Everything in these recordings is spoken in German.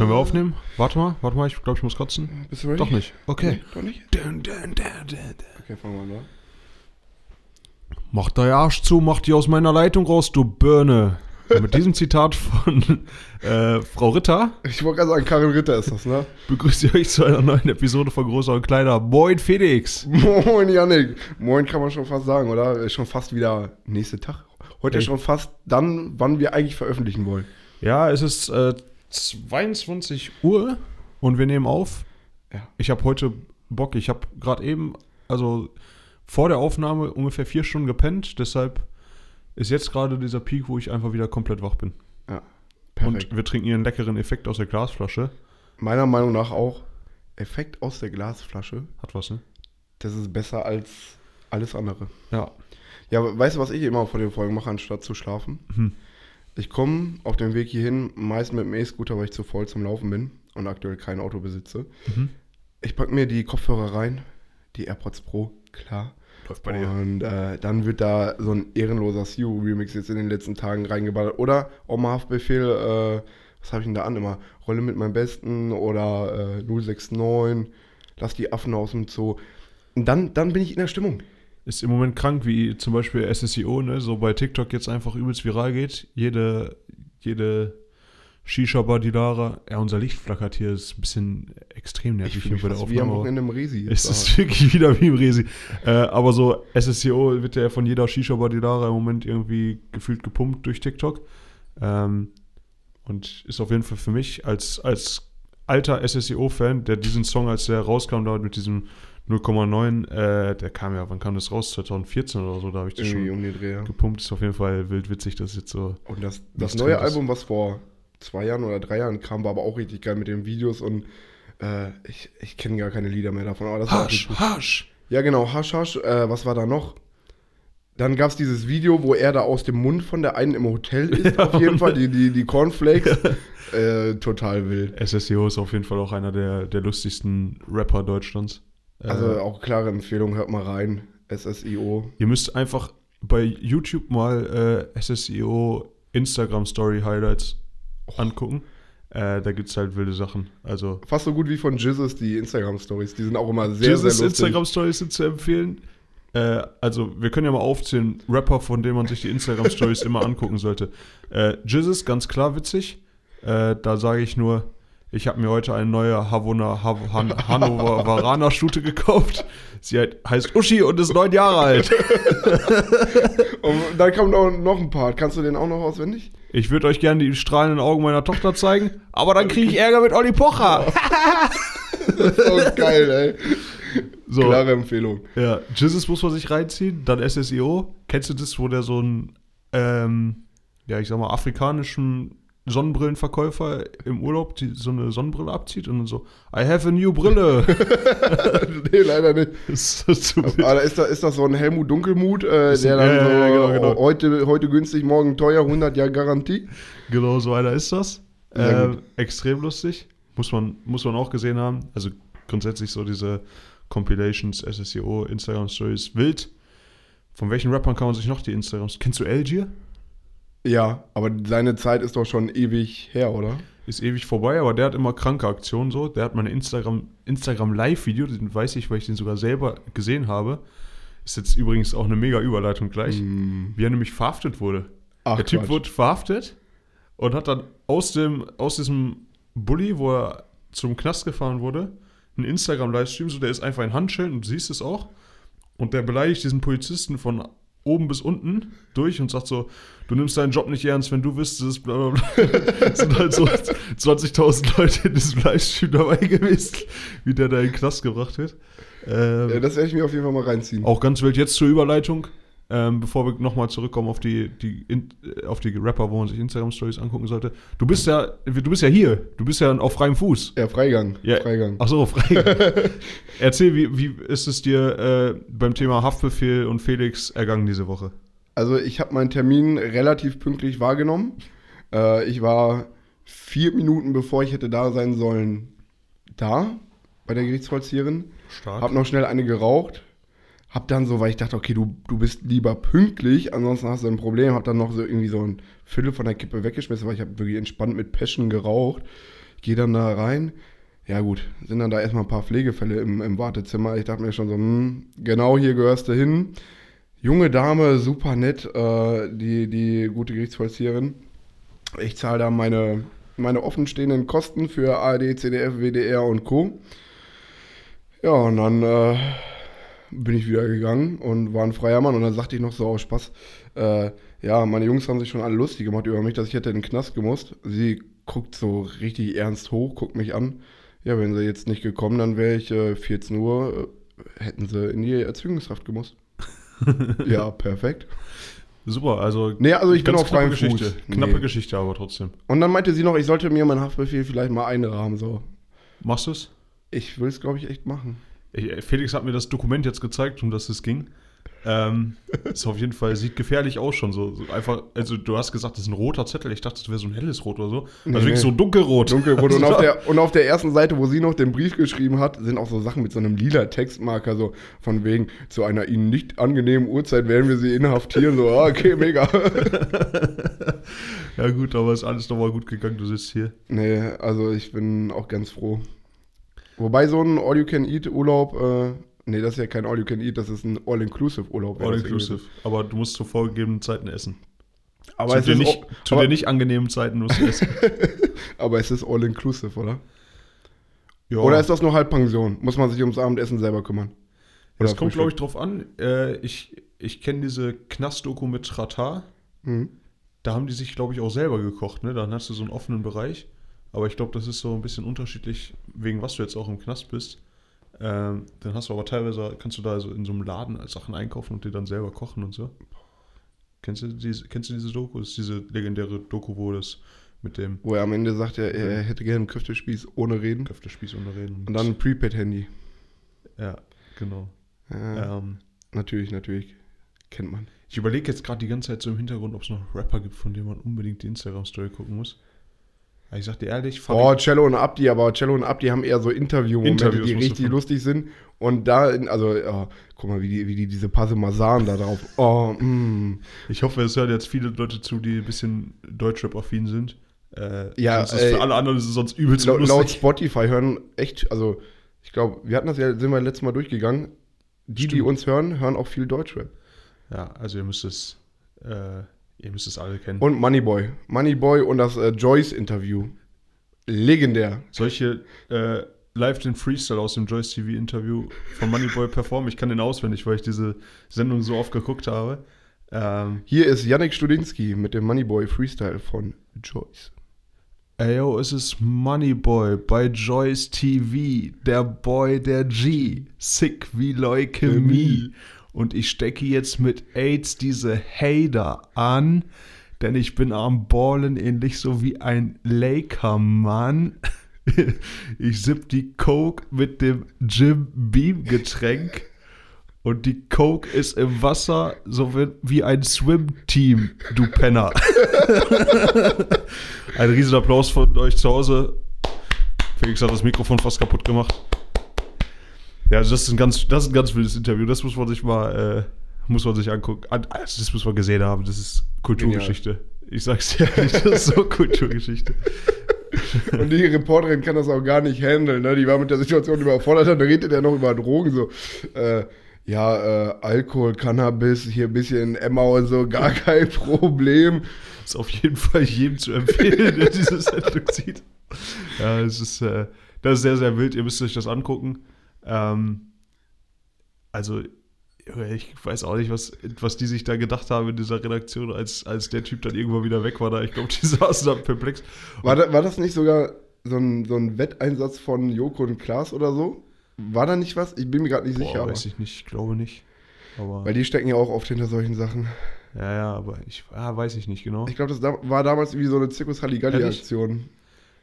Können wir aufnehmen? Warte mal, warte mal, ich glaube, ich muss kotzen. Bist du ready? Doch nicht. Okay. Nee, doch nicht? Dun, dun, dun. Okay, fangen wir an, oder? Mach dein Arsch zu, mach die aus meiner Leitung raus, du Birne. Und mit diesem Zitat von äh, Frau Ritter Ich wollte gerade sagen, Karin Ritter ist das, ne? begrüße ich euch zu einer neuen Episode von Großer und Kleiner. Moin Felix. Moin, Janik. Moin kann man schon fast sagen, oder? Ist schon fast wieder nächster Tag. Heute Ey. schon fast dann, wann wir eigentlich veröffentlichen wollen. Ja, es ist äh, 22 Uhr und wir nehmen auf. Ja. Ich habe heute Bock. Ich habe gerade eben, also vor der Aufnahme ungefähr vier Stunden gepennt. Deshalb ist jetzt gerade dieser Peak, wo ich einfach wieder komplett wach bin. Ja. Perfekt. Und wir trinken hier einen leckeren Effekt aus der Glasflasche. Meiner Meinung nach auch Effekt aus der Glasflasche. Hat was, ne? Das ist besser als alles andere. Ja. Ja, weißt du, was ich immer vor den Folgen mache, anstatt zu schlafen? Hm. Ich komme auf dem Weg hierhin meist mit dem E-Scooter, weil ich zu voll zum Laufen bin und aktuell kein Auto besitze. Mhm. Ich packe mir die Kopfhörer rein, die AirPods Pro, klar. Läuft Und äh, dann wird da so ein ehrenloser Sue-Remix jetzt in den letzten Tagen reingeballert. Oder mal Haftbefehl, äh, was habe ich denn da an immer? Rolle mit meinem Besten oder äh, 069, lass die Affen aus dem Zoo. Und dann, dann bin ich in der Stimmung. Ist im Moment krank, wie zum Beispiel SSIO, ne? So bei TikTok jetzt einfach übelst viral geht. Jede, jede Shisha-Bar, die Lara. Ja, unser Licht flackert hier. Ist ein bisschen extrem nervig hier bei der fast wie am Aufnahme. Wochenende im Resi. Es jetzt ist wirklich wieder wie im Resi. Äh, aber so SSCO wird ja von jeder Shisha Badidara im Moment irgendwie gefühlt gepumpt durch TikTok. Ähm, und ist auf jeden Fall für mich als, als alter SSCO-Fan, der diesen Song, als der rauskam, da mit diesem 0,9, äh, der kam ja, wann kam das raus? 2014 oder so, da habe ich das irgendwie schon um den Dreh. ja. gepumpt. Ist auf jeden Fall wild witzig, dass jetzt so. Und das, das neue. Album, was vor zwei Jahren oder drei Jahren kam, war aber auch richtig geil mit den Videos und äh, ich, ich kenne gar keine Lieder mehr davon. Aber das war Hasch, richtig Hasch! Ja, genau, Hasch Hasch. Äh, was war da noch? Dann gab es dieses Video, wo er da aus dem Mund von der einen im Hotel ist, Ja, auf jeden. Fall, die, die, die Cornflakes. äh, total wild. SSCO ist auf jeden Fall auch einer der, der lustigsten Rapper Deutschlands. Äh, Also auch klare Empfehlung, hört mal rein. SSIO. Ihr müsst einfach bei YouTube mal äh, SSEO Instagram Story Highlights angucken. Äh, da gibt es halt wilde Sachen. Also Fast so gut wie von Jizzes die Instagram-Stories. Die sind auch immer sehr, Jesus sehr lustig. Instagram Stories sind zu empfehlen. Äh, also wir können ja mal aufzählen, Rapper, von denen man sich die Instagram Stories immer angucken sollte. Äh, Jesus, ganz klar witzig. Äh, da sage ich nur, ich habe mir heute eine neue Havona, Hav Han Hannoveraner Stute gekauft. Sie heißt Uschi und ist neun Jahre alt. Und dann kommt noch, noch ein Part. Kannst du den auch noch auswendig? Ich würde euch gerne die strahlenden Augen meiner Tochter zeigen, aber dann kriege ich Ärger mit Olli Pocher. Das ist auch geil, ey. So, Klare Empfehlung. ja, Jesus muss man sich reinziehen, dann SSIO. Kennst du das, wo der so einen, ähm, ja, ich sag mal, afrikanischen Sonnenbrillenverkäufer im Urlaub die, so eine Sonnenbrille abzieht und dann so, I have a new Brille. nee, leider nicht. ist Aber ist, da, ist das so ein Helmut Dunkelmut, äh, der dann ja, so ja, genau, genau. Heute, heute günstig, morgen teuer, 100 Jahre Garantie. Genau so einer ist das. Äh, extrem lustig. Muss man, muss man auch gesehen haben. Also grundsätzlich so diese Compilations, SSEO, Instagram Stories, wild. Von welchen Rappern kann man sich noch die Instagrams? Kennst du Algier? Ja, aber seine Zeit ist doch schon ewig her, oder? Ist ewig vorbei, aber der hat immer kranke Aktionen so. Der hat mein Instagram, Instagram Live-Video, den weiß ich, weil ich den sogar selber gesehen habe. Ist jetzt übrigens auch eine mega Überleitung gleich. Wie er nämlich verhaftet wurde. Ach, der Typ Quatsch. wurde verhaftet und hat dann aus, dem, aus diesem Bulli, wo er zum Knast gefahren wurde, einen Instagram-Livestream, so der ist einfach in Handschellen und du siehst es auch. Und der beleidigt diesen Polizisten von oben bis unten durch und sagt so, du nimmst deinen Job nicht ernst, wenn du wüsstest, bla bla bla. Es sind halt so 20.000 Leute in diesem Livestream dabei gewesen, wie der da in den Knast gebracht wird. Ähm, Ja, das werde ich mir auf jeden Fall mal reinziehen. auch ganz wild jetzt zur Überleitung, ähm, bevor wir nochmal zurückkommen auf die, die, in, äh, auf die Rapper, wo man sich Instagram-Stories angucken sollte. Du bist ja, du bist ja hier, du bist ja auf freiem Fuß. Ja, Freigang. Ja. Freigang. Ach so, frei. Erzähl, wie, wie ist es dir äh, beim Thema Haftbefehl und Felix ergangen diese Woche? Also ich habe meinen Termin relativ pünktlich wahrgenommen. Äh, ich war vier Minuten, bevor ich hätte da sein sollen, da bei der Gerichtsvollzieherin. Stark. Hab noch schnell eine geraucht. Hab dann so, weil ich dachte, okay, du, du bist lieber pünktlich, ansonsten hast du ein Problem. Hab dann noch so irgendwie so ein Viertel von der Kippe weggeschmissen, weil ich habe wirklich entspannt mit Passion geraucht. Gehe dann da rein. Ja gut, sind dann da erstmal ein paar Pflegefälle im, im Wartezimmer. Ich dachte mir schon so, hm, genau hier gehörst du hin. Junge Dame, super nett, äh, die, die gute Gerichtsvollzieherin. Ich zahle da meine, meine offenstehenden Kosten für ARD, CDF, WDR und Co. Ja, und dann äh, bin ich wieder gegangen und war ein freier Mann. Und dann sagte ich noch so aus Spaß, äh, ja, meine Jungs haben sich schon alle lustig gemacht über mich, dass ich hätte in den Knast gemusst. Sie guckt so richtig ernst hoch, guckt mich an. Ja, wenn sie jetzt nicht gekommen, dann wäre ich äh, 14 Uhr, äh, hätten sie in die Erzwingungshaft gemusst. ja, perfekt. Super, also. Nee, also ich bin auf freiem knappe Geschichte. Fuß. Knappe Nee. Geschichte, aber trotzdem. Und dann meinte sie noch, ich sollte mir meinen Haftbefehl vielleicht mal einrahmen. So. Machst du es? Ich will es, glaube ich, echt machen. Ich- Felix hat mir das Dokument jetzt gezeigt, um das es ging. Ähm, ist auf jeden Fall, sieht gefährlich aus schon. So, so einfach, also du hast gesagt, das ist ein roter Zettel. Ich dachte, das wäre so ein helles Rot oder so. Also Nee, wirklich nee. so dunkelrot. Dunkelrot. Und auf, der, und auf der ersten Seite, wo sie noch den Brief geschrieben hat, sind auch so Sachen mit so einem lila Textmarker, so von wegen, zu einer ihnen nicht angenehmen Uhrzeit werden wir sie inhaftieren. So, ah, okay, mega. Ja, gut, aber ist alles nochmal gut gegangen. Du sitzt hier. nee, also ich bin auch ganz froh. Wobei so ein All-You-Can-Eat-Urlaub, äh, nee, das ist ja kein All-You-Can-Eat, das ist ein All-Inclusive-Urlaub. wäre All das inclusive. Aber du musst zu vorgegebenen Zeiten essen. Aber zu es, dir ist nicht, zu dir nicht angenehmen Zeiten musst du essen. aber es ist All-Inclusive, oder? Ja. Oder ist das nur Halbpension? Muss man sich ums Abendessen selber kümmern? Das Oder kommt, glaube ich, drauf an. Äh, ich ich kenne diese Knast-Doku mit Tratar. Mhm. Da haben die sich, glaube ich, auch selber gekocht. Ne? Dann hast du so einen offenen Bereich. Aber ich glaube, das ist so ein bisschen unterschiedlich, wegen was du jetzt auch im Knast bist. Ähm, dann hast du aber teilweise, kannst du da so in so einem Laden Sachen einkaufen und dir dann selber kochen und so. Kennst du diese, kennst du diese Doku? Das ist diese legendäre Doku, wo das mit dem Wo er am Ende sagt, er, er hätte gerne einen Köftespieß ohne Reden. Köftespieß unterreden. Und dann ein Prepaid-Handy. Ja, genau. Ja, Ähm, Natürlich, natürlich. Kennt man. Ich überlege jetzt gerade die ganze Zeit so im Hintergrund, ob es noch Rapper gibt, von denen man unbedingt die Instagram-Story gucken muss. Ich sag dir ehrlich, Oh, Fabi, Cello und Abdi, aber Cello und Abdi haben eher so Interview-Momente, Interviews die richtig lustig sind. Und da, also, ja, guck mal, wie die, wie die diese Parmesan da drauf. Oh, mm. ich hoffe, es hören jetzt viele Leute zu, die ein bisschen Deutschrap-affin sind. Äh, Ja, sonst ist ey, für alle anderen ist es sonst übelst Laut, laut lustig. Spotify hören echt, also, ich glaube, wir hatten das ja, sind wir letztes Mal durchgegangen. Die, die Stimmt. uns hören, hören auch viel Deutschrap. Ja, also ihr müsst es, äh, ihr müsst es alle kennen. Und Moneyboy. Moneyboy und das äh, Joyce-Interview. Legendär. Solche äh, live den Freestyle aus dem Joyce TV Interview von Moneyboy performen. Ich kann den auswendig, weil ich diese Sendung so oft geguckt habe. Ähm, Hier ist Yannick Studinski mit dem Moneyboy Freestyle von Joyce. Ey, yo, es ist Moneyboy bei Joyce TV, der Boy der G, sick wie Leukämie. Und ich stecke jetzt mit AIDS diese Hater an, denn ich bin am Ballen ähnlich so wie ein Laker-Mann. Ich sipp die Coke mit dem Jim Beam Getränk und die Coke ist im Wasser so wie- wie ein Swim-Team, du Penner. Ein riesen Applaus von euch zu Hause. Felix hat das Mikrofon fast kaputt gemacht. Ja, also das ist ein ganz, das ist ein ganz wildes Interview. Das muss man sich mal, äh, muss man sich angucken. An, also das muss man gesehen haben. Das ist Kulturgeschichte. Ich sag's dir ehrlich, das ist so Kulturgeschichte. Und die Reporterin kann das auch gar nicht handeln. Ne? Die war mit der Situation überfordert. Dann redet er noch über Drogen. So, äh, ja, äh, Alkohol, Cannabis, hier ein bisschen Emma und so, gar kein Problem. Ist auf jeden Fall jedem zu empfehlen, der diese Sendung sieht. Ja, es ist, äh, das ist sehr, sehr wild. Ihr müsst euch das angucken. Ähm, also, ich weiß auch nicht, was, was die sich da gedacht haben in dieser Redaktion, als, als der Typ dann irgendwann wieder weg war. Da. Ich glaube, die saßen da perplex. War, da, war das nicht sogar so ein, so ein Wetteinsatz von Joko und Klaas oder so? War da nicht was? Ich bin mir gerade nicht sicher. Boah, Aber, weiß ich nicht, ich glaube nicht. Aber, weil die stecken ja auch oft hinter solchen Sachen. ja, ja, aber ich ah, weiß ich nicht genau. Ich glaube, das da, war damals wie so eine Zirkus Halligalli-Aktion.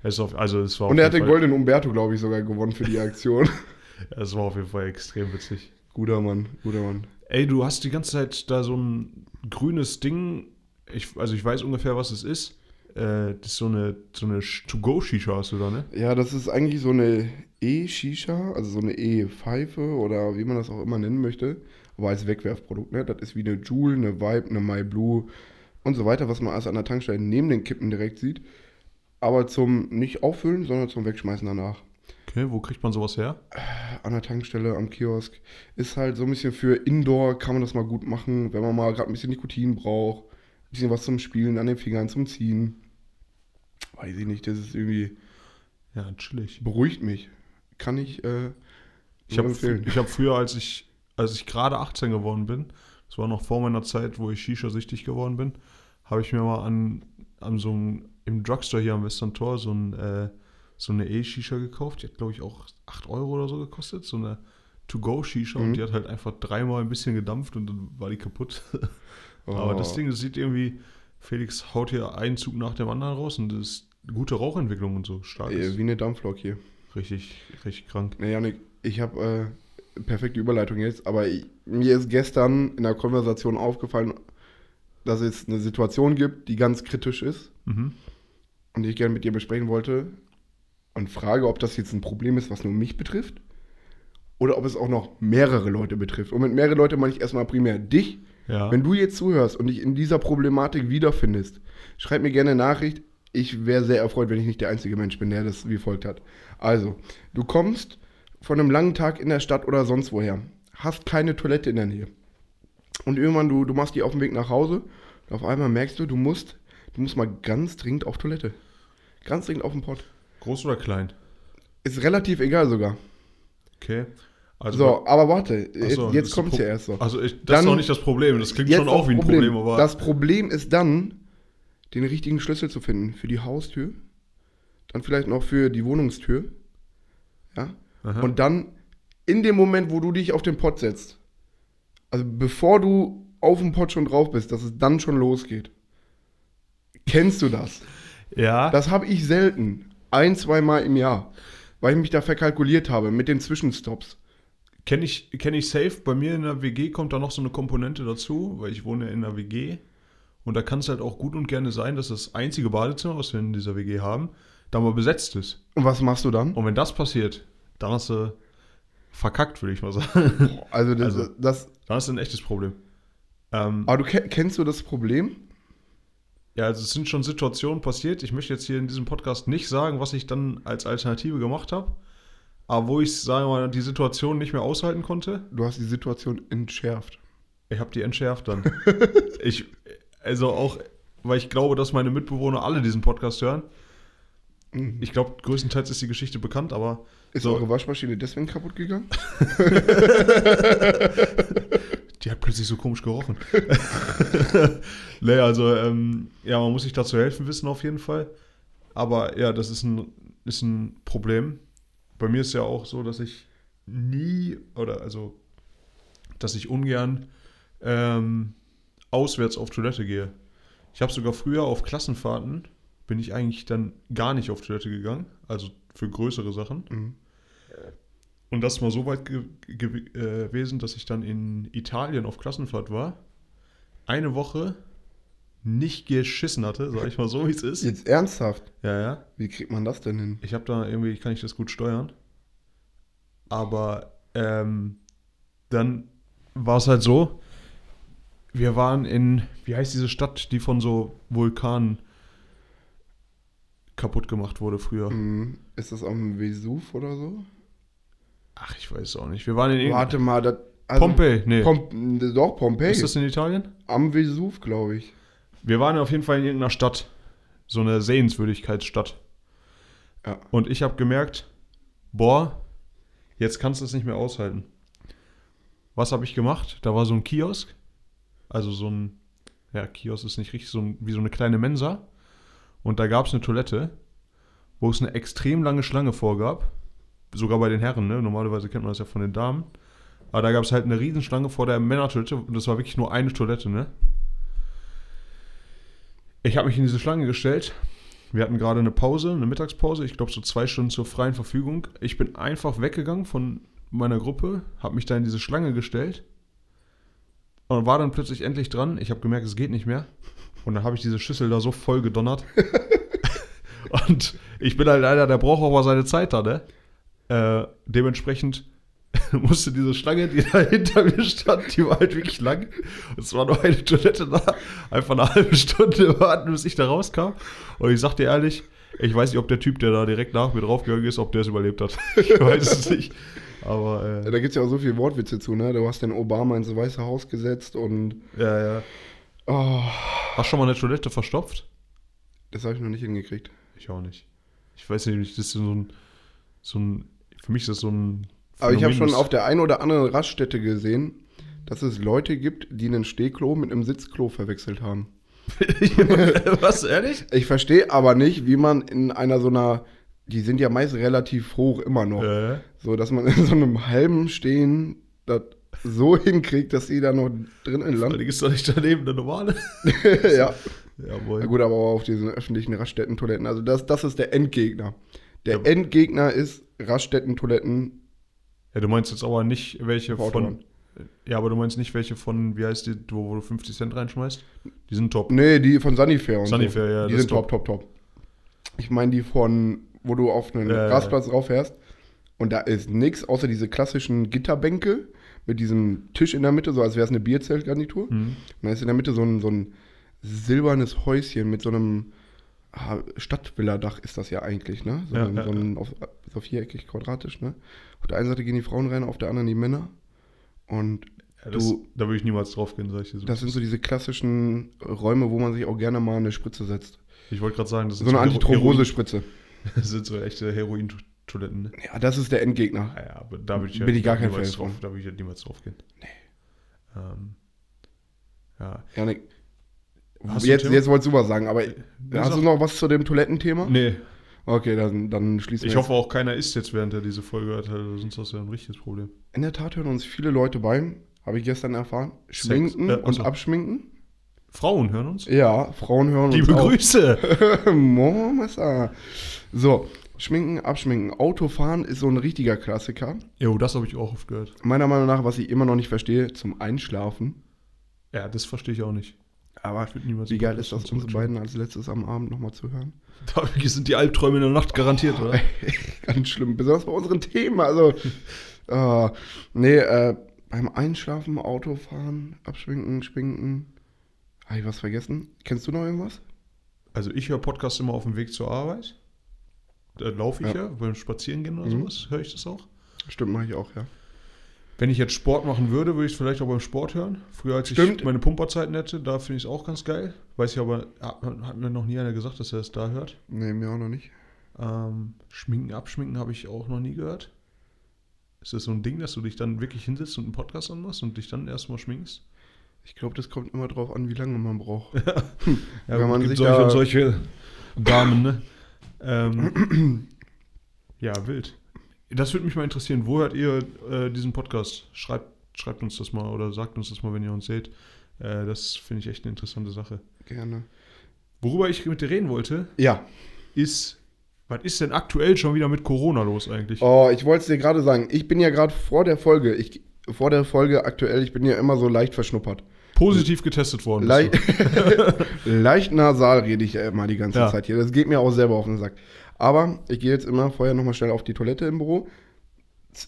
Also, es war Und er auf hat den jeden Fall, goldenen Umberto, glaube ich, sogar gewonnen für die Aktion. es war auf jeden Fall extrem witzig. guter Mann, guter Mann. Ey, du hast die ganze Zeit da so ein grünes Ding. Ich, also ich weiß ungefähr, was es ist. Äh, das ist so eine, so eine To-Go-Shisha hast du da, ne? Ja, das ist eigentlich so eine E-Shisha, also so eine E-Pfeife oder wie man das auch immer nennen möchte, aber als Wegwerfprodukt. Ne? Das ist wie eine Joule, eine Vibe, eine My Blue und so weiter, was man alles an der Tankstelle neben den Kippen direkt sieht. aber zum nicht auffüllen, sondern zum Wegschmeißen danach. Okay, wo kriegt man sowas her? An der Tankstelle, am Kiosk. Ist halt so ein bisschen für Indoor, kann man das mal gut machen, wenn man mal gerade ein bisschen Nikotin braucht. Ein bisschen was zum Spielen an den Fingern, zum Ziehen. Weiß ich nicht, das ist irgendwie, Ja, chillig. beruhigt mich. Kann ich äh, Ich habe hab früher, als ich, als ich gerade 18 geworden bin, das war noch vor meiner Zeit, wo ich Shisha-süchtig geworden bin, habe ich mir mal an, an so einem, im Drugstore hier am Western Tor so, ein, äh, so eine E-Shisha gekauft. Die hat, glaube ich, auch 8 Euro oder so gekostet. So eine To-Go-Shisha Mhm. und die hat halt einfach dreimal ein bisschen gedampft und dann war die kaputt. Aber Oh. das Ding, das sieht irgendwie, Felix haut hier einen Zug nach dem anderen raus und das ist gute Rauchentwicklung und so. Stark. Äh, ist wie eine Dampflok hier. richtig, richtig krank. Nee, Janik, ich habe äh, perfekte Überleitung jetzt, aber ich, mir ist gestern in der Konversation aufgefallen, dass es eine Situation gibt, die ganz kritisch ist Mhm. und die ich gerne mit dir besprechen wollte und frage, ob das jetzt ein Problem ist, was nur mich betrifft oder ob es auch noch mehrere Leute betrifft. Und mit mehrere Leute meine ich erstmal primär dich. Ja. Wenn du jetzt zuhörst und dich in dieser Problematik wiederfindest, schreib mir gerne eine Nachricht. Ich wäre sehr erfreut, wenn ich nicht der einzige Mensch bin, der das wie folgt hat. Also, du kommst von einem langen Tag in der Stadt oder sonst woher, hast keine Toilette in der Nähe. Und irgendwann, du, du machst die auf dem Weg nach Hause und auf einmal merkst du, du musst, du musst mal ganz dringend auf Toilette. Ganz dringend auf den Pott. Groß oder klein? Ist relativ egal sogar. Okay. Also, So, aber warte, so, jetzt, kommt es ja erst so. Also ich, das Dann- ist noch nicht das Problem. Das klingt schon auch wie ein Problem, aber Das Problem ist dann, den richtigen Schlüssel zu finden für die Haustür, dann vielleicht noch für die Wohnungstür. Ja? Aha. Und dann in dem Moment, wo du dich auf den Pott setzt, also bevor du auf dem Pott schon drauf bist, dass es dann schon losgeht. Kennst du das? ja, Das habe ich selten. Ein, zwei Mal im Jahr. Weil ich mich da verkalkuliert habe mit den Zwischenstops. kenne ich, kenn ich safe. Bei mir in der WG kommt da noch so eine Komponente dazu, weil ich wohne in der WG. Und da kann es halt auch gut und gerne sein, dass das einzige Badezimmer, was wir in dieser WG haben, da mal besetzt ist. Und was machst du dann? Und wenn das passiert, dann hast du verkackt, würde ich mal sagen. Also das, Also- das dann hast du ein echtes Problem. Ähm, aber du ke- kennst du das Problem? Ja, also es sind schon Situationen passiert. Ich möchte jetzt hier in diesem Podcast nicht sagen, was ich dann als Alternative gemacht habe. Aber wo ich, sagen wir mal, die Situation nicht mehr aushalten konnte, Du hast die Situation entschärft. ich habe die entschärft dann. ich, also auch, weil ich glaube, dass meine Mitbewohner alle diesen Podcast hören. Mhm. Ich glaube, größtenteils ist die Geschichte bekannt, aber Ist so, eure Waschmaschine deswegen kaputt gegangen? die hat plötzlich so komisch gerochen. nee, also, ähm, ja, man muss sich dazu helfen wissen auf jeden Fall. Aber ja, das ist ein, ist ein Problem. Bei mir ist ja auch so, dass ich nie, oder also, dass ich ungern ähm, auswärts auf Toilette gehe. Ich habe sogar früher auf Klassenfahrten, bin ich eigentlich dann gar nicht auf Toilette gegangen, also für größere Sachen. Mhm. Und das ist mal so weit ge ge äh, gewesen, dass ich dann in Italien auf Klassenfahrt war, eine Woche nicht geschissen hatte, sag ich mal so, wie es ist. Jetzt ernsthaft? Ja, ja. Wie kriegt man das denn hin? Ich habe da irgendwie, kann ich das gut steuern. Aber ähm, dann war es halt so, wir waren in, wie heißt diese Stadt, die von so Vulkanen kaputt gemacht wurde früher? Mhm. Ist das am Vesuv oder so? Ach, ich weiß auch nicht. Wir waren in Warte mal, das. also- Pompeii, nee. Pom doch, Pompeii. Ist das in Italien? am Vesuv, glaube ich. Wir waren auf jeden Fall in irgendeiner Stadt. So eine Sehenswürdigkeitsstadt. Ja. Und ich habe gemerkt, boah, jetzt kannst du es nicht mehr aushalten. Was habe ich gemacht? Da war so ein Kiosk. Also so ein, ja, Kiosk ist nicht richtig, so ein, wie so eine kleine Mensa. Und da gab es eine Toilette, wo es eine extrem lange Schlange vorgab. Sogar bei den Herren, ne? Normalerweise kennt man das ja von den Damen. Aber da gab es halt eine Riesenschlange vor der Männertoilette und das war wirklich nur eine Toilette, ne? Ich habe mich in diese Schlange gestellt. Wir hatten gerade eine Pause, eine Mittagspause, ich glaube so zwei Stunden zur freien Verfügung. Ich bin einfach weggegangen von meiner Gruppe, habe mich da in diese Schlange gestellt und war dann plötzlich endlich dran. Ich habe gemerkt, es geht nicht mehr. Und dann habe ich diese Schüssel da so voll gedonnert. und ich bin halt einer, der braucht auch mal seine Zeit da, ne? Äh, dementsprechend musste diese Schlange, die da hinter mir stand, die war halt wirklich lang. Es war nur eine Toilette da. Einfach eine halbe Stunde warten, bis ich da rauskam. Und ich sag dir ehrlich, Ich weiß nicht, ob der Typ, der da direkt nach mir draufgegangen ist, ob der es überlebt hat. Ich weiß es nicht. Aber, Ja, äh, Da gibt es ja auch so viele Wortwitze zu, ne? Du hast den Obama ins Weiße Haus gesetzt und. ja, ja. Oh, Hast du schon mal eine Toilette verstopft? das habe ich noch nicht hingekriegt. Ich auch nicht. Ich weiß nicht, das ist so ein, so ein für mich ist das so ein. Aber ich habe Phänomen, schon auf der einen oder anderen Raststätte gesehen, dass es Leute gibt, die einen Stehklo mit einem Sitzklo verwechselt haben. Was, ehrlich? Ich verstehe aber nicht, wie man in einer so einer, die sind ja meist relativ hoch immer noch, Äh, so dass man in so einem halben Stehen das so hinkriegt, dass die da noch drinnen landen. allem ist doch nicht daneben der normale. ja. Jawohl. Na gut, aber auch auf diesen öffentlichen Raststätten-Toiletten. Also das, das ist der Endgegner. Der Ja. Endgegner ist Raststätten-Toiletten Ja, du meinst jetzt aber nicht welche von. Ja, aber du meinst nicht welche von, wie heißt die, wo, du 50 Cent reinschmeißt? Die sind top. Nee, die von Sanifair und Sanifair, so. ja, Die sind top, top, top. Ich meine die von, wo du auf einen ja, Rastplatz rauffährst und da ist nichts außer diese klassischen Gitterbänke mit diesem Tisch in der Mitte, so als wäre es eine Bierzeltgarnitur. Mhm. Und dann ist in der Mitte so ein, so ein silbernes Häuschen mit so einem Stadtvilladach ist das ja eigentlich, ne? So, Ja, ein, ja, so, ein, auf, so viereckig quadratisch, ne? Auf der einen Seite gehen die Frauen rein, auf der anderen die Männer. Und Ja, das, Du- da würde ich niemals drauf gehen, sag ich dir so. das sind so diese klassischen Räume, wo man sich auch gerne mal eine Spritze setzt. ich wollte gerade sagen, das So sind eine Antithrombose-Spritze. Das sind so echte Heroin-Toiletten, ne? Ja, das ist der Endgegner. Naja, aber da würde ich Bin ich gar kein Fan von. drauf, Da würde ich ja niemals drauf gehen. Nee. Ähm, ja. Janik, jetzt, jetzt wolltest du was sagen, aber hast sag- du noch was zu dem Toilettenthema? Nee, Okay, dann, dann schließen wir ich hoffe auch keiner isst jetzt, während er diese Folge hört, also sonst hast du ja ein richtiges Problem. In der Tat hören uns viele Leute bei, habe ich gestern erfahren. Schminken äh, und abschminken. Frauen hören uns? Ja, Frauen hören Liebe uns auch. Grüße! Messer. So, schminken, abschminken. Autofahren ist so ein richtiger Klassiker. Jo, das habe ich auch oft gehört. Meiner Meinung nach, was ich immer noch nicht verstehe, zum Einschlafen. Ja, das verstehe ich auch nicht. Aber Ich würd niemals wie geil ist das, unsere beiden als letztes am Abend nochmal zu hören? Da sind die Albträume in der Nacht garantiert, oder? Ganz schlimm, besonders bei unseren Themen. Also, äh, nee, äh, beim Einschlafen, Autofahren, abschminken, schminken. Habe ich was vergessen? Kennst du noch irgendwas? Also ich höre Podcasts immer auf dem Weg zur Arbeit. Da laufe ich Ja. ja, beim Spazierengehen oder Mhm. sowas, höre ich das auch. Stimmt, mache ich auch, ja. Wenn ich jetzt Sport machen würde, würde ich es vielleicht auch beim Sport hören. Früher, als Stimmt. ich meine Pumperzeiten hätte, da finde ich es auch ganz geil. Weiß ich aber, hat, hat mir noch nie einer gesagt, dass er es da hört. Nee, mir auch noch nicht. Ähm, schminken, abschminken habe ich auch noch nie gehört. Ist das so ein Ding, dass du dich dann wirklich hinsetzt und einen Podcast anmachst und dich dann erstmal schminkst? Ich glaube, das kommt immer drauf an, wie lange man braucht. Ja, Wenn gut, man gibt sich solche und solche Damen, ne? Ähm, ja, wild. Das würde mich mal interessieren. Wo hört ihr äh, diesen Podcast? Schreibt, schreibt uns das mal oder sagt uns das mal, wenn ihr uns seht. Äh, das finde ich echt eine interessante Sache. Gerne. Worüber ich mit dir reden wollte, Ja. ist, was ist denn aktuell schon wieder mit Corona los eigentlich? Oh, ich wollte es dir gerade sagen. Ich bin ja gerade vor der Folge, ich, vor der Folge aktuell, ich bin ja immer so leicht verschnuppert. Positiv getestet worden. Du. leicht nasal rede ich ja immer die ganze Ja. Zeit hier. Das geht mir auch selber auf den Sack. Aber ich gehe jetzt immer vorher nochmal schnell auf die Toilette im Büro.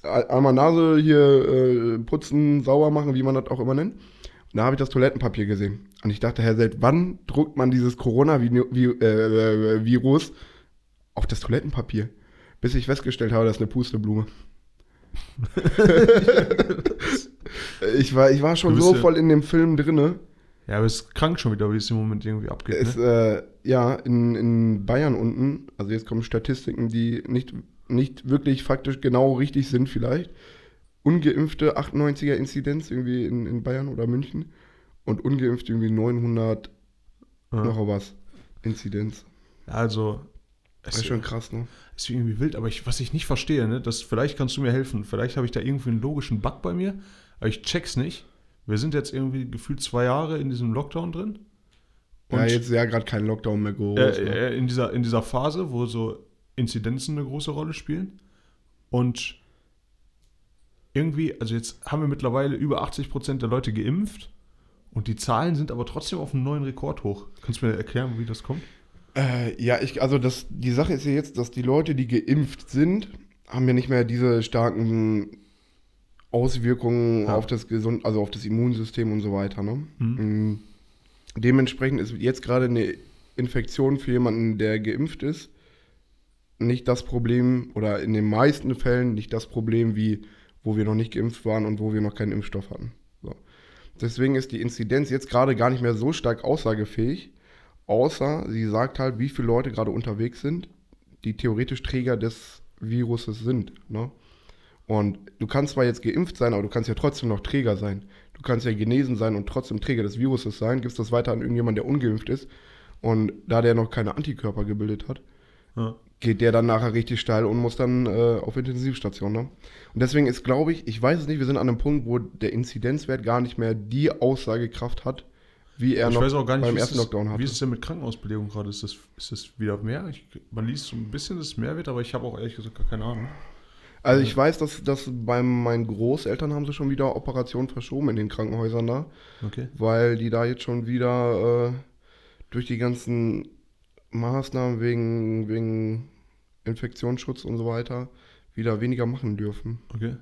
Einmal Nase hier äh, putzen, sauber machen, wie man das auch immer nennt. Und da habe ich das Toilettenpapier gesehen. Und ich dachte, Herr seit wann druckt man dieses Corona-Virus auf das Toilettenpapier? Bis ich festgestellt habe, das ist eine Pusteblume. ich, war, ich war schon so voll in dem Film drinne. Ja, aber es ist krank schon wieder, wie es im Moment irgendwie abgeht. Es, Ne? äh, ja, in, in Bayern unten, also jetzt kommen Statistiken, die nicht, nicht wirklich faktisch genau richtig sind vielleicht. Ungeimpfte 98er Inzidenz irgendwie in, in Bayern oder München und ungeimpft irgendwie 900 Ja. noch was Inzidenz. Also, Das es ist schon krass, ne? ist irgendwie wild, aber ich, was ich nicht verstehe, ne, das, vielleicht kannst du mir helfen. Vielleicht habe ich da irgendwie einen logischen Bug bei mir, aber ich check's nicht. Wir sind jetzt irgendwie gefühlt zwei Jahre in diesem Lockdown drin. ja, jetzt ja gerade kein Lockdown mehr groß. äh, ne? äh, in, dieser, in dieser Phase, wo so Inzidenzen eine große Rolle spielen. Und irgendwie, also jetzt haben wir mittlerweile über 80 Prozent der Leute geimpft und die Zahlen sind aber trotzdem auf einem neuen Rekord hoch. Kannst du mir erklären, wie das kommt? Äh, ja, ich, also das, die Sache ist ja jetzt, dass die Leute, die geimpft sind, haben ja nicht mehr diese starken Auswirkungen Ja. auf das Gesund, also auf das Immunsystem und so weiter. Ne? Mhm. Mm. Dementsprechend ist jetzt gerade eine Infektion für jemanden, der geimpft ist, nicht das Problem oder in den meisten Fällen nicht das Problem, wie wo wir noch nicht geimpft waren und wo wir noch keinen Impfstoff hatten. So. Deswegen ist die Inzidenz jetzt gerade gar nicht mehr so stark aussagefähig, außer sie sagt halt, wie viele Leute gerade unterwegs sind, die theoretisch Träger des Viruses sind. Ne? Und du kannst zwar jetzt geimpft sein, aber du kannst ja trotzdem noch Träger sein. Du kannst ja genesen sein und trotzdem Träger des Viruses sein, gibst das weiter an irgendjemanden, der ungeimpft ist. Und da der noch keine Antikörper gebildet hat, Ja. geht der dann nachher richtig steil und muss dann äh, auf Intensivstation. Ne? Und deswegen ist, glaube ich, ich weiß es nicht, wir sind an einem Punkt, wo der Inzidenzwert gar nicht mehr die Aussagekraft hat, wie er ich noch weiß auch gar nicht, beim ersten das, Lockdown hatte. wie ist es denn mit Krankenhausbelegung gerade? Ist das, ist das wieder mehr? Ich, man liest so ein bisschen, dass es mehr wird, aber ich habe auch ehrlich gesagt gar keine Ahnung. Also ich weiß, dass, dass bei meinen Großeltern haben sie schon wieder Operationen verschoben in den Krankenhäusern da, Okay. weil die da jetzt schon wieder äh, durch die ganzen Maßnahmen wegen, wegen Infektionsschutz und so weiter wieder weniger machen dürfen. Okay.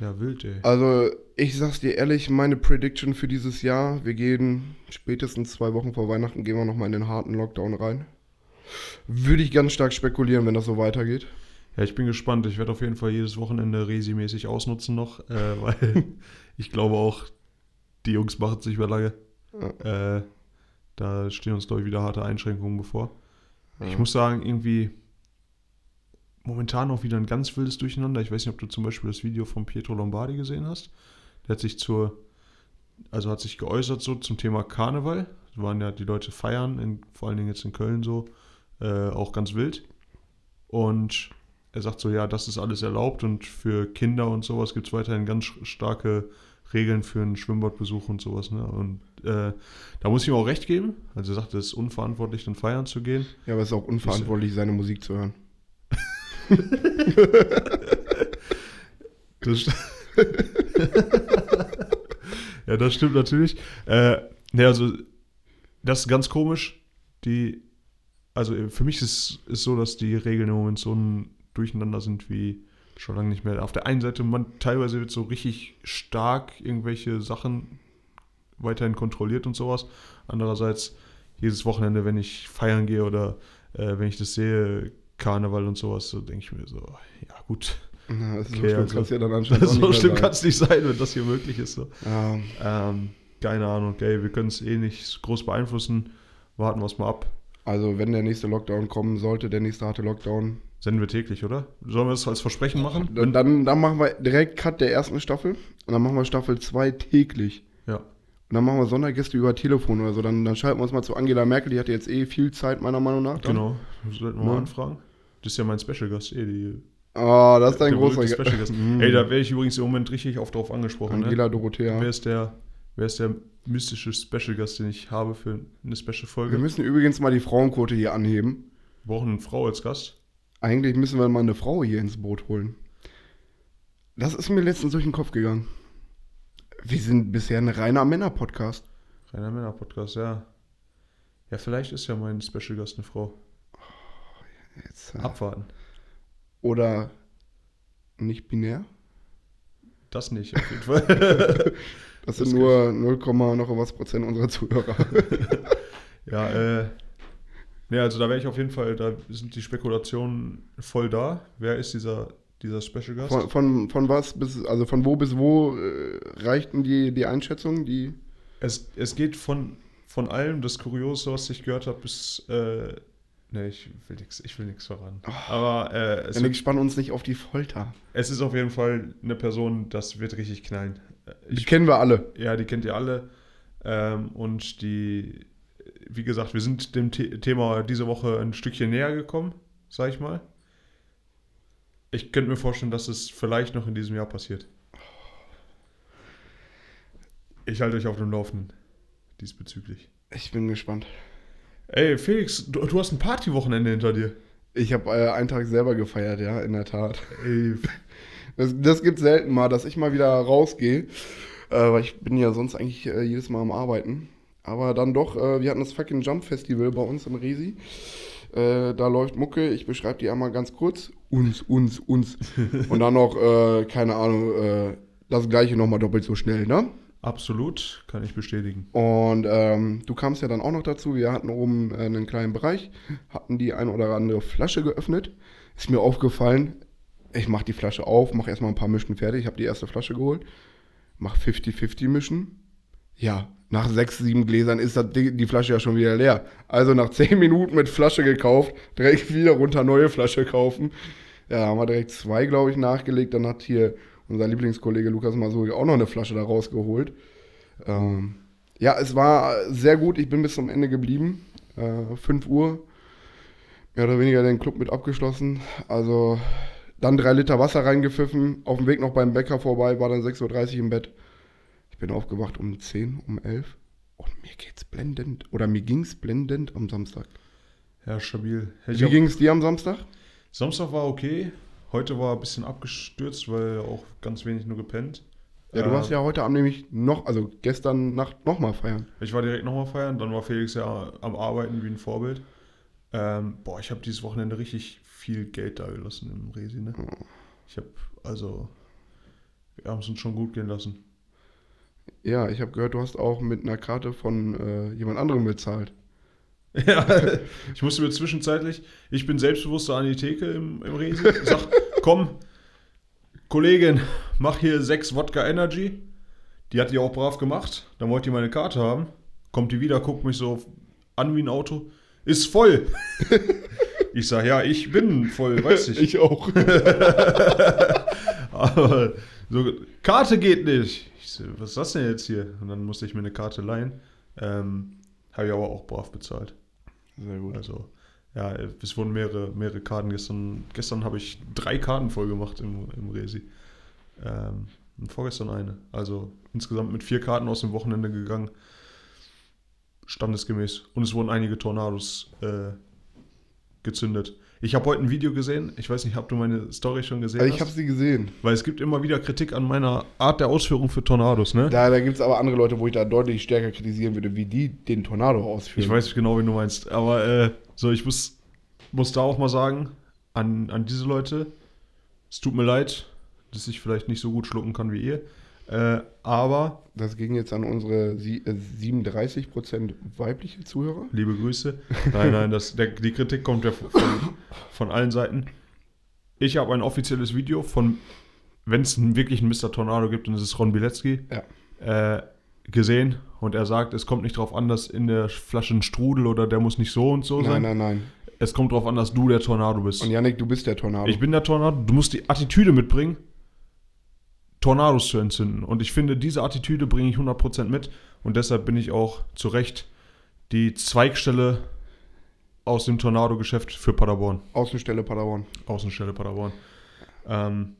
Ja, wild, ey. Also ich sag's dir ehrlich, meine Prediction für dieses Jahr, wir gehen spätestens zwei Wochen vor Weihnachten, gehen wir nochmal in den harten Lockdown rein. Würde ich ganz stark spekulieren, wenn das so weitergeht. Ja, ich bin gespannt. Ich werde auf jeden Fall jedes Wochenende resimäßig ausnutzen noch, äh, weil ich glaube auch, die Jungs machen es nicht mehr lange. Äh, da stehen uns, glaube ich, wieder harte Einschränkungen bevor. Ich muss sagen, irgendwie momentan auch wieder ein ganz wildes Durcheinander. Ich weiß nicht, ob du zum Beispiel das Video von Pietro Lombardi gesehen hast. Der hat sich zur, also hat sich geäußert so zum Thema Karneval. Da waren ja die Leute feiern, in, vor allen Dingen jetzt in Köln so, äh, auch ganz wild. Und er sagt so, ja, das ist alles erlaubt und für Kinder und sowas gibt es weiterhin ganz starke Regeln für einen Schwimmbadbesuch und sowas. Ne? Und äh, da muss ich ihm auch recht geben. Also er sagt, es ist unverantwortlich, dann feiern zu gehen. Ja, aber es ist auch unverantwortlich, seine Musik zu hören. Das ja, das stimmt natürlich. Äh, ne, also, das ist ganz komisch. Die, also für mich ist es so, dass die Regeln im Moment so ein Durcheinander sind wie schon lange nicht mehr. Auf der einen Seite, man teilweise wird so richtig stark irgendwelche Sachen weiterhin kontrolliert und sowas. Andererseits, jedes Wochenende, wenn ich feiern gehe oder äh, wenn ich das sehe, Karneval und sowas, so denke ich mir so, ja gut, Ja, das ist Okay, so schlimm also- kann's ja dann anscheinend so schlimm kann es nicht sein, wenn das hier möglich ist. So. sein. Ähm, keine Ahnung, ey, wir können es eh nicht groß beeinflussen. Warten wir es mal ab. Also wenn der nächste Lockdown kommen sollte, der nächste harte Lockdown, Senden wir täglich, oder? Sollen wir das als Versprechen machen? dann, dann, dann machen wir direkt Cut der ersten Staffel und dann machen wir Staffel 2 täglich. Ja. Und dann machen wir Sondergäste über Telefon oder so. Dann, dann schalten wir uns mal zu Angela Merkel, die hat jetzt eh viel Zeit, meiner Meinung nach. dann. Genau. Sollten wir Ne? mal anfragen. Das ist ja mein Special-Gast, eh, die. Oh, das ist dein großer. Mm. Ey, da werde ich übrigens im Moment richtig oft drauf angesprochen. Ne? Angela Dorothea. Wer ist der, wer ist der mystische Special-Gast, den ich habe für eine Special-Folge? Wir Wir müssen übrigens mal die Frauenquote hier anheben. brauchen eine Frau als Gast. Eigentlich müssen wir mal eine Frau hier ins Boot holen. Das ist mir letztens durch den Kopf gegangen. Wir sind bisher ein reiner Männer-Podcast. Reiner Männer-Podcast, ja. Ja, vielleicht ist ja mein Special-Gast eine Frau. Jetzt, äh, Abwarten. Oder nicht binär. Das nicht, auf jeden Fall. Das, Das sind nur 0, noch was Prozent unserer Zuhörer. ja, äh. Ne, also da wäre ich auf jeden Fall, da sind die Spekulationen voll da. Wer ist dieser, dieser Special Gast? Von, von, von was bis, also von wo bis wo äh, reichten die, die Einschätzungen? Die, Es, es geht von, von allem, das Kuriose, was ich gehört habe, bis. Äh, ne, ich will nichts ich will nix verraten. Aber äh, es, ja, wird, spannen uns nicht auf die Folter. es ist auf jeden Fall eine Person, das wird richtig knallen. Die Ich, kennen wir alle. ja, die kennt ihr alle. Ähm, und die, wie gesagt, wir sind dem The Thema diese Woche ein Stückchen näher gekommen, sag ich mal. Ich könnte mir vorstellen, dass es vielleicht noch in diesem Jahr passiert. Ich halte euch auf dem Laufenden diesbezüglich. Ich bin gespannt. Ey, Felix, du, du hast ein Partywochenende hinter dir. Ich habe äh, einen Tag selber gefeiert, ja, in der Tat. Ey, Das, das gibt selten mal, dass ich mal wieder rausgehe. Äh, weil ich bin ja sonst eigentlich äh, jedes Mal am Arbeiten. Aber dann doch, äh, wir hatten das fucking Jump Festival bei uns im Resi. Äh, da läuft Mucke, ich beschreibe die einmal ganz kurz. Uns, uns, uns. Und dann noch, äh, keine Ahnung, das gleiche nochmal doppelt so schnell, ne? Absolut, kann ich bestätigen. Und ähm, du kamst ja dann auch noch dazu. Wir hatten oben äh, einen kleinen Bereich, hatten die ein oder andere Flasche geöffnet. Ist mir aufgefallen, ich mache die Flasche auf, mache erstmal ein paar Mischen fertig. Ich habe die erste Flasche geholt, mache 50-50 Mischen. Ja, nach sechs, sieben Gläsern ist das, die Flasche ja schon wieder leer. Also nach zehn Minuten mit Flasche gekauft, direkt wieder runter neue Flasche kaufen. Ja, haben wir direkt zwei, glaube ich, nachgelegt. Dann hat hier unser Lieblingskollege Lukas Masuri auch noch eine Flasche da rausgeholt. Ähm, ja, es war sehr gut. Ich bin bis zum Ende geblieben. Äh, 5 Uhr. Mehr oder weniger den Club mit abgeschlossen. Also dann drei Liter Wasser reingepfiffen. Auf dem Weg noch beim Bäcker vorbei, war dann 6.30 Uhr im Bett. Ich bin aufgewacht um 10, um 11. Und mir geht's blendend. Oder mir ging's blendend am Samstag. Ja, stabil. Ich Wie ging's dir am Samstag? Samstag war okay. Heute war ein bisschen abgestürzt, weil auch ganz wenig nur gepennt. Ja, du warst ja heute Abend nämlich noch, also gestern Nacht nochmal feiern. Ich war direkt nochmal feiern, dann war Felix ja am Arbeiten wie ein Vorbild. Ähm, boah, ich habe dieses Wochenende richtig viel Geld da gelassen im Resi, ne? Ich habe, also, wir haben es uns schon gut gehen lassen. Ja, ich habe gehört, du hast auch mit einer Karte von äh, jemand anderem bezahlt. Ja, ich musste mir zwischenzeitlich, ich bin selbstbewusster an die Theke im, im Resi, sag, komm, Kollegin, mach hier sechs Wodka Energy. Die hat die auch brav gemacht. Dann wollte die meine Karte haben. Kommt die wieder, guckt mich so an wie ein Auto. Ist voll. Ich sag, ja, ich bin voll, weiß ich. Ich auch. Aber so, Karte geht nicht. Ich so, was ist das denn jetzt hier? Und dann musste ich mir eine Karte leihen. Ähm, Habe ich aber auch brav bezahlt. Sehr gut. Also, ja, es wurden mehrere, mehrere Karten. Gestern, gestern habe ich drei Karten voll gemacht im, im Resi. Ähm, und vorgestern eine. Also insgesamt mit vier Karten aus dem Wochenende gegangen. Standesgemäß. Und es wurden einige Tornados äh, gezündet. Ich habe heute ein Video gesehen. Ich weiß nicht, habt du meine Story schon gesehen? Also ich habe sie gesehen. Weil es gibt immer wieder Kritik an meiner Art der Ausführung für Tornados, ne? Da, da gibt es aber andere Leute, wo ich da deutlich stärker kritisieren würde, wie die den Tornado ausführen. Ich weiß genau, wie du meinst. Aber äh, so, ich muss, muss da auch mal sagen, an, an diese Leute, es tut mir leid, dass ich vielleicht nicht so gut schlucken kann wie ihr. Äh, aber, Das ging jetzt an unsere sie- äh, 37% weibliche Zuhörer. liebe Grüße. Nein, nein, das, der, die Kritik kommt ja von, von allen Seiten. Ich habe ein offizielles Video von, wenn es wirklich einen Mr. Tornado gibt, dann ist es Ron Bilecki, Ja. äh, gesehen. Und er sagt, es kommt nicht darauf an, dass in der Flasche ein Strudel oder der muss nicht so und so sein. Nein, nein, nein. Es kommt darauf an, dass du der Tornado bist. Und Yannick, du bist der Tornado. Ich bin der Tornado. Du musst die Attitüde mitbringen, Tornados zu entzünden. Und ich finde, diese Attitüde bringe ich 100% mit. Und deshalb bin ich auch zu Recht die Zweigstelle aus dem Tornado-Geschäft für Paderborn. Außenstelle Paderborn. Außenstelle Paderborn. Ähm,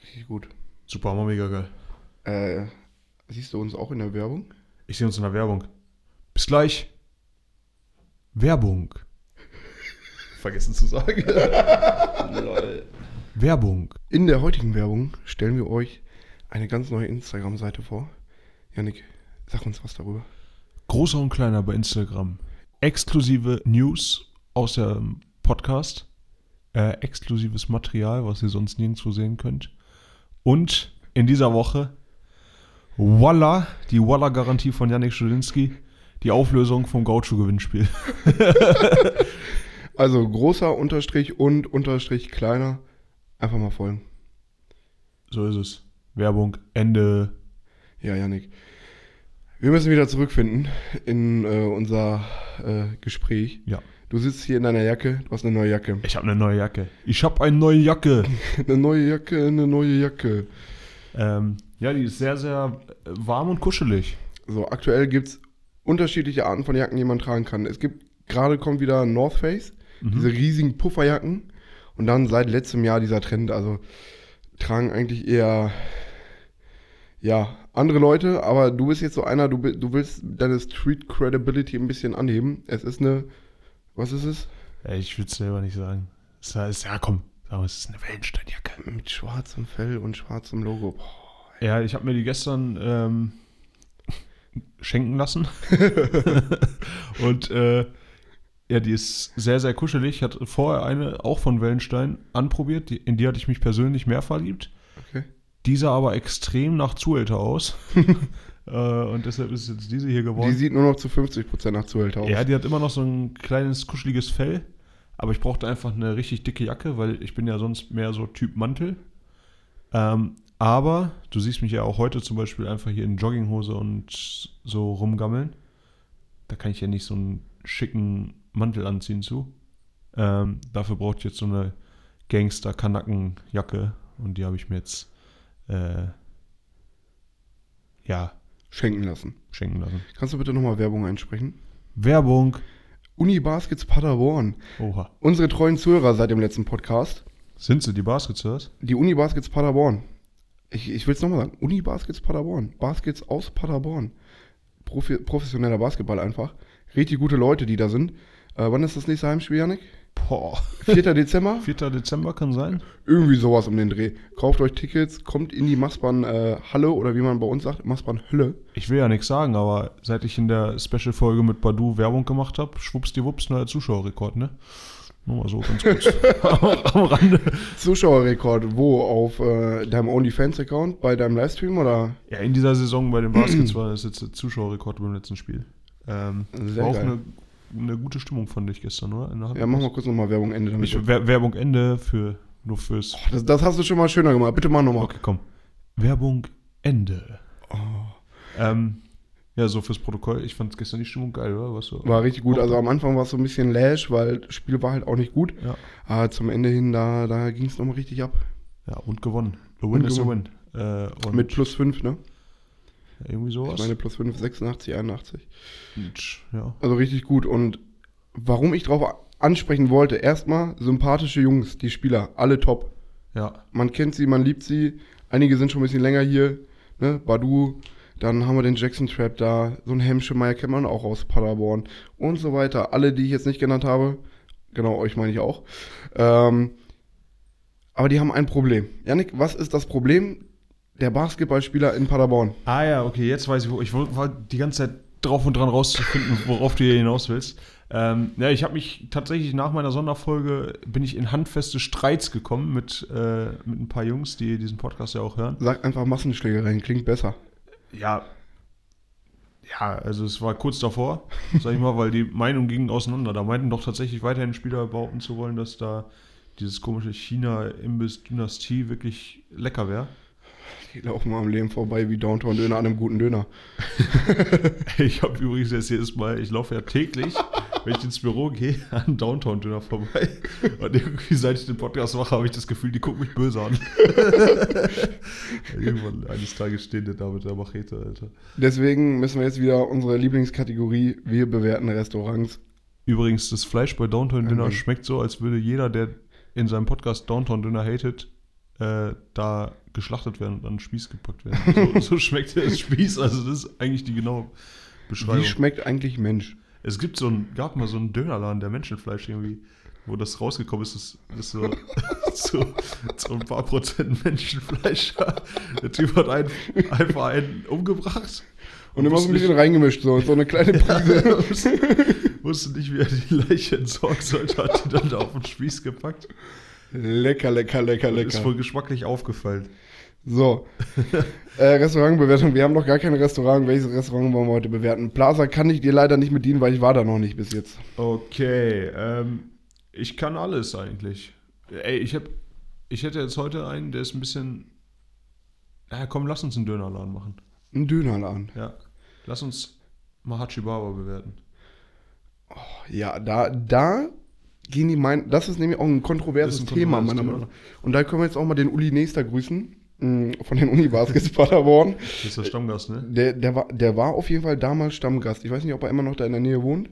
Richtig gut. super, hammer, mega geil. Äh, siehst du uns auch in der Werbung? Ich sehe uns in der Werbung. Bis gleich. Werbung. Vergessen zu sagen. Werbung. In der heutigen Werbung stellen wir euch eine ganz neue Instagram-Seite vor. Yannick, sag uns was darüber. Großer und kleiner bei Instagram. Exklusive News aus dem Podcast. Äh, exklusives Material, was ihr sonst nirgendwo sehen könnt. Und in dieser Woche Walla, die Walla-Garantie von Yannick Schulinski. Die Auflösung vom Gaucho-Gewinnspiel. Also großer Unterstrich und Unterstrich kleiner. Einfach mal folgen. So ist es. Werbung, Ende. Ja, Yannick. Wir müssen wieder zurückfinden in äh, unser äh, Gespräch. Ja. Du sitzt hier in deiner Jacke, du hast eine neue Jacke. Ich habe eine neue Jacke. Ich habe eine neue Jacke. Eine neue Jacke, eine neue Jacke. ähm, ja, die ist sehr, sehr äh, warm und kuschelig. So, aktuell gibt es unterschiedliche Arten von Jacken, die man tragen kann. Es gibt, gerade kommt wieder North Face, diese riesigen Pufferjacken. Und dann seit letztem Jahr dieser Trend, also tragen eigentlich eher, ja, andere Leute, aber du bist jetzt so einer, du, du willst deine Street Credibility ein bisschen anheben. Es ist eine, was ist es? Ja, ich will es selber nicht sagen. Es ist, ja, komm, wir, es ist eine Wellensteinjacke. Mit schwarzem Fell und schwarzem Logo. Boah. Ja, ich habe mir die gestern ähm, schenken lassen. und äh, ja, die ist sehr, sehr kuschelig. Ich hatte vorher eine, auch von Wellenstein, anprobiert. Die, in die hatte ich mich persönlich mehr verliebt. Okay. Die sah aber extrem nach Zuhälter aus. Äh, und deshalb ist jetzt diese hier Die geworden. sieht nur noch zu 50% nach Zuhälter aus. Ja, die hat immer noch so ein kleines, kuscheliges Fell. Aber ich brauchte einfach eine richtig dicke Jacke, weil ich bin ja sonst mehr so Typ Mantel. Ähm, aber du siehst mich ja auch heute zum Beispiel einfach hier in Jogginghose und so rumgammeln. Da kann ich ja nicht so einen schicken Mantel anziehen zu. Ähm, dafür braucht ich jetzt so eine Gangster-Kanacken-Jacke und die habe ich mir jetzt äh, ja Schenken lassen. schenken lassen. Kannst du bitte nochmal Werbung einsprechen? Werbung. Uni Baskets Paderborn. Oha. Unsere treuen Zuhörer seit dem letzten Podcast. Sind sie die Baskets? Die Uni Baskets Paderborn. Ich, ich will es nochmal sagen. Uni Baskets Paderborn. Baskets aus Paderborn. Profi, professioneller Basketball einfach. Richtig gute Leute, die da sind. Äh, wann ist das nächste Heimspiel, Janik? Boah. 4. Dezember? 4. Dezember kann sein. Irgendwie sowas um den Dreh. Kauft euch Tickets, kommt in die Massbahn äh, Halle oder wie man bei uns sagt, Massbahn Hölle. Ich will ja nichts sagen, aber seit ich in der Special-Folge mit Badu Werbung gemacht habe, schwuppsdiwupps, neuer Zuschauerrekord, ne? Nur mal so ganz kurz am Rande. Zuschauerrekord, wo? Auf äh, deinem OnlyFans-Account, bei deinem Livestream oder? Ja, in dieser Saison bei den Baskets war das jetzt der Zuschauerrekord beim letzten Spiel. Ähm, Sehr auch geil. eine, eine gute Stimmung, fand ich gestern, oder? Ja, mach mal kurz nochmal Werbung Ende damit. Ich, Wer- Werbung Ende für nur fürs. das, das hast du schon mal schöner gemacht. Bitte mach nochmal. Okay, komm. Werbung Ende. Ähm, ja, so fürs Protokoll. Ich fand gestern die Stimmung geil, oder? Was so? War richtig gut. Also am Anfang war es so ein bisschen lash, weil das Spiel war halt auch nicht gut. Ja. Aber zum Ende hin, da, da ging es nochmal richtig ab. Ja, und gewonnen. A win Und is a win. gewonnen. Äh, Mit plus 5, ne? Irgendwie sowas. Ich meine plus 5, 86, 81. Und, ja. Also richtig gut. Und warum ich drauf ansprechen wollte, erstmal sympathische Jungs, die Spieler, alle top. Ja. Man kennt sie, man liebt sie. Einige sind schon ein bisschen länger hier. Ne? Badu, dann haben wir den Jackson Trap da. So ein Hemschemeyer kennt man auch aus Paderborn und so weiter. Alle, die ich jetzt nicht genannt habe, genau, euch meine ich auch. Ähm, aber die haben ein Problem. Janik, was ist das Problem der Basketballspieler in Paderborn? Ah ja, okay, jetzt weiß ich, wo. Ich war die ganze Zeit drauf und dran rauszufinden, worauf du hier hinaus willst. Ähm, ja, ich habe mich tatsächlich nach meiner Sonderfolge bin ich in handfeste Streits gekommen mit, äh, mit ein paar Jungs, die diesen Podcast ja auch hören. Sag einfach Massenschlägereien, klingt besser. Ja, ja, also es war kurz davor, sag ich mal, weil die Meinungen gingen auseinander. Da meinten doch tatsächlich weiterhin Spieler behaupten zu wollen, dass da dieses komische China-Imbiss-Dynastie wirklich lecker wäre. Die laufen mal am Leben vorbei wie Downtown-Döner an einem guten Döner. Ich habe übrigens jetzt jedes Mal, ich laufe ja täglich, wenn ich ins Büro gehe, an Downtown-Döner vorbei. Und irgendwie, seit ich den Podcast mache, habe ich das Gefühl, die gucken mich böse an. Irgendwann eines Tages stehen die da mit der Machete, Alter. Deswegen müssen wir jetzt wieder unsere Lieblingskategorie, wir bewerten Restaurants. Übrigens, das Fleisch bei Downtown Dinner Mhm. schmeckt so, als würde jeder, der in seinem Podcast Downtown Dinner hatet, äh, da geschlachtet werden und an den Spieß gepackt werden. So, so schmeckt der Spieß, also das ist eigentlich die genaue Beschreibung. Wie schmeckt eigentlich Mensch? Es gibt so ein, gab mal so einen Dönerladen, der Menschenfleisch irgendwie, wo das rausgekommen ist, ist, ist so, so, so ein paar Prozent Menschenfleisch. Der Typ hat einen, einfach einen umgebracht. Und immer so ein bisschen reingemischt, so, so eine kleine Prise. nicht, wusste, wusste nicht, wie er die Leiche entsorgen sollte, hat die dann da auf den Spieß gepackt. Lecker, lecker, lecker, Ist lecker. wohl geschmacklich aufgefallen. So. äh, Restaurantbewertung. Wir haben noch gar kein Restaurant. Welches Restaurant wollen wir heute bewerten? Plaza kann ich dir leider nicht bedienen, weil ich war da noch nicht bis jetzt. Okay, ähm, ich kann alles eigentlich. Ey, ich hab, ich hätte jetzt heute einen, der ist ein bisschen. Ja, komm, lass uns einen Dönerladen machen. Ein Dönerladen. Ja. Lass uns Mahachi Baba bewerten. Ja, da, da gehen die meinen. Das ist nämlich auch ein kontroverses ein Thema, kontroverses meiner. Meinung nach. Und da können wir jetzt auch mal den Uli Nester grüßen. mh, Von den Uni-Baskets Paderborn. Das ist der Stammgast, ne? Der, der, war, der war auf jeden Fall damals Stammgast. Ich weiß nicht, ob er immer noch da in der Nähe wohnt.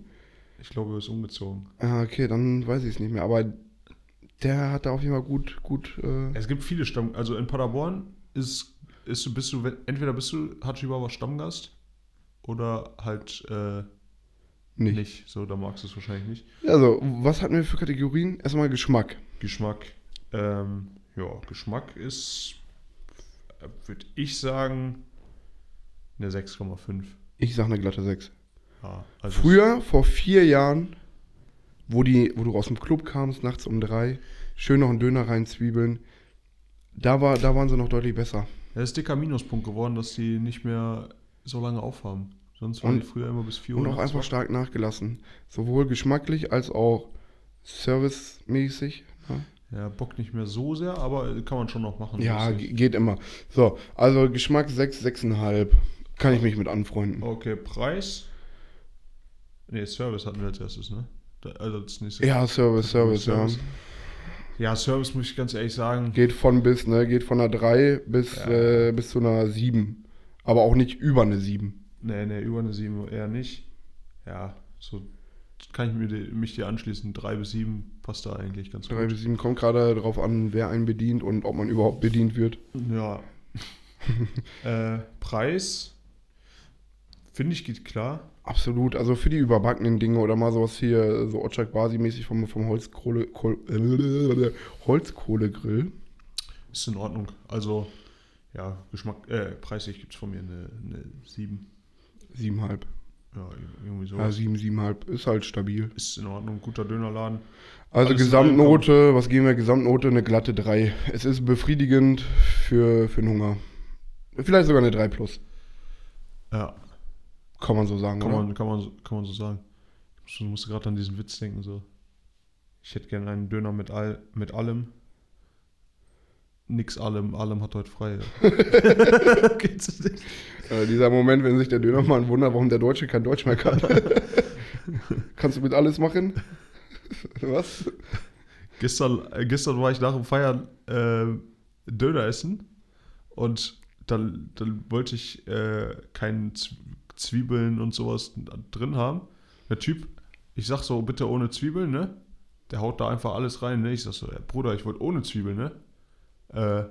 Ich glaube, er ist umgezogen. Ah, okay, dann weiß ich es nicht mehr. Aber der hat da auf jeden Fall gut, gut. Äh, Es gibt viele Stamm. Also in Paderborn ist, ist bist du, entweder bist du Hachi Baba Stammgast oder halt äh, nicht. nicht. So, da magst du es wahrscheinlich nicht. Also, was hatten wir für Kategorien? Erstmal Geschmack. Geschmack. Ähm, ja, Geschmack ist, würde ich sagen, eine 6,5. Ich sag eine glatte 6. Ja, also Früher, vor vier Jahren, wo, die, wo du aus dem Club kamst, nachts um drei, schön noch einen Döner rein, Zwiebeln, da, war, da waren sie noch deutlich besser. Es ist dicker Minuspunkt geworden, dass die nicht mehr so lange aufhaben. Sonst waren Und- die früher immer bis 4 Uhr. Und auch einfach stark nachgelassen. Sowohl geschmacklich als auch servicemäßig. Ne? Ja, Bock nicht mehr so sehr, aber kann man schon noch machen. Ja, geht immer. So, also Geschmack 6, 6,5. Kann ich mich mit anfreunden. Okay, Preis. Nee, Service hatten wir als erstes, ne? Also das nächste. Ja, Service, Service, ja. Ja, Service muss ich ganz ehrlich sagen. Geht von bis, ne? Geht von einer 3 bis, Ja. äh, bis zu einer 7. Aber auch nicht über eine 7. Nee, nee, über eine 7 eher nicht. Ja, so kann ich mir die, mich dir anschließen. 3 bis 7 passt da eigentlich ganz 3 gut. bis 7 kommt gerade darauf an, wer einen bedient und ob man überhaupt bedient wird. Ja. äh, Preis. Finde ich geht klar. Absolut, also für die überbackenen Dinge oder mal sowas hier, so Otschak Basi-mäßig vom, vom Holzkohle, Kohl, äh, Holzkohlegrill. Ist in Ordnung. Also, ja, Geschmack, äh, preislich gibt es von mir eine, eine 7. 7,5. Ja, irgendwie so. Ja, 7, 7,5 ist halt stabil. Ist in Ordnung. Guter Dönerladen. Also Alles Gesamtnote, was geben wir? Gesamtnote eine glatte 3. Es ist befriedigend für, für den Hunger. Vielleicht sogar eine 3 plus, Ja, kann man so sagen, kann oder? man, kann man, so- kann man so sagen. Ich musste gerade an diesen Witz denken, so. Ich hätte gerne einen Döner mit, all, mit allem. Nix allem, allem hat heute frei. Geht's nicht? Äh, dieser Moment, wenn sich der Dönermann wundert, warum der Deutsche kein Deutsch mehr kann. Kannst du mit alles machen? Was? Gestern, äh, gestern war ich nach dem Feiern äh, Döner essen und dann, dann wollte ich äh, keinen Z Zwiebeln und sowas drin haben. Der Typ, ich sag so, bitte ohne Zwiebeln, ne? Der haut da einfach alles rein, ne? Ich sag so, ja, Bruder, ich wollte ohne Zwiebeln, ne? Äh,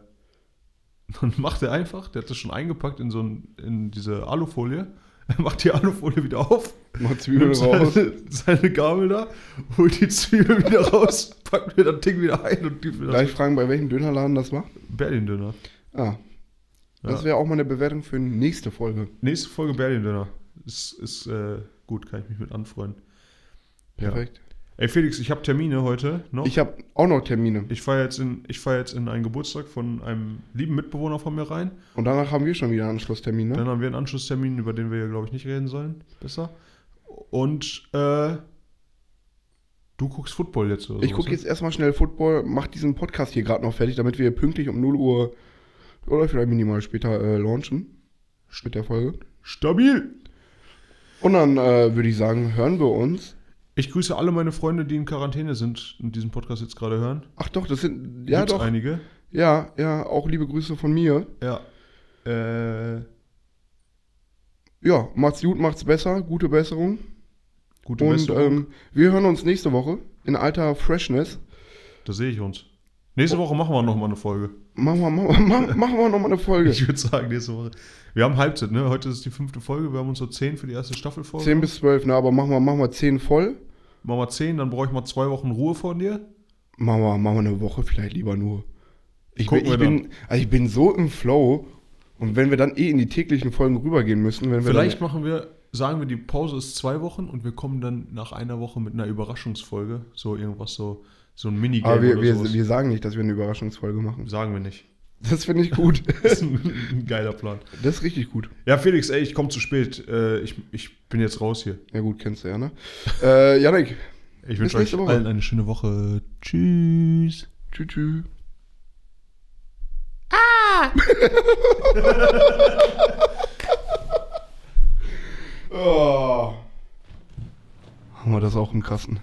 dann macht er einfach, der hat das schon eingepackt in so ein, in diese Alufolie. Er macht die Alufolie wieder auf, Zwiebeln nimmt raus. seine, seine Gabel da, holt die Zwiebel wieder raus, packt mir das Ding wieder ein und gibt mir Darf ich fragen, bei welchem Dönerladen das war? Berlin-Döner. Ah. Das Ja. wäre auch mal eine Bewertung für die nächste Folge. Nächste Folge Berlin-Döner. Ist, ist äh, gut, kann ich mich mit anfreunden. Ja. Ey Felix, ich habe Termine heute noch. Ich habe auch noch Termine. Ich fahre jetzt, in- ich fahr jetzt in einen Geburtstag von einem lieben Mitbewohner von mir rein. Und danach haben wir schon wieder einen Anschlusstermin, ne? Dann haben wir einen Anschlusstermin, über den wir, glaube ich, nicht reden sollen. Besser. Und äh, du guckst Football jetzt oder Ich gucke ne? jetzt erstmal schnell Football, mach diesen Podcast hier gerade noch fertig, damit wir pünktlich um 0 Uhr oder vielleicht minimal später äh, launchen mit der Folge. Stabil! Und dann äh, würde ich sagen, hören wir uns. Ich grüße alle meine Freunde, die in Quarantäne sind und diesen Podcast jetzt gerade hören. Ach doch, das sind ja Gibt's doch. einige. Ja, ja, auch liebe Grüße von mir. Ja. Äh, Ja, macht's gut, macht's besser, gute Besserung. gute Und Besserung. ähm, wir hören uns nächste Woche in alter Freshness. Da sehe ich uns. Nächste Woche machen wir nochmal eine Folge. Machen wir, machen wir, machen wir nochmal eine Folge. Ich würde sagen, nächste Woche. Wir haben Halbzeit, ne? Heute ist die fünfte Folge. Wir haben uns so 10 für die erste Staffel vor. 10 bis 12, ne, aber machen wir, machen wir 10 voll. Machen wir 10, dann brauche ich mal zwei Wochen Ruhe von dir. Machen wir, machen wir eine Woche vielleicht lieber nur. Ich, bin, ich, bin, also ich bin so im Flow. Und wenn wir dann eh in die täglichen Folgen rübergehen müssen, wenn wir Vielleicht machen wir, sagen wir, die Pause ist zwei Wochen und wir kommen dann nach einer Woche mit einer Überraschungsfolge. So irgendwas, so, so ein Minigame Aber wir, oder wir, wir sagen nicht, dass wir eine Überraschungsfolge machen. sagen wir nicht. Das finde ich gut. Das ist ein, ein geiler Plan. Das ist richtig gut. Ja, Felix, ey, ich komme zu spät. Äh, ich, ich bin jetzt raus hier. Ja gut, kennst du ja, ne? Äh, Janik, Ich wünsche euch allen eine schöne Woche. Tschüss. tschüss, tschüss. Ah! oh. Haben wir das auch im Kasten?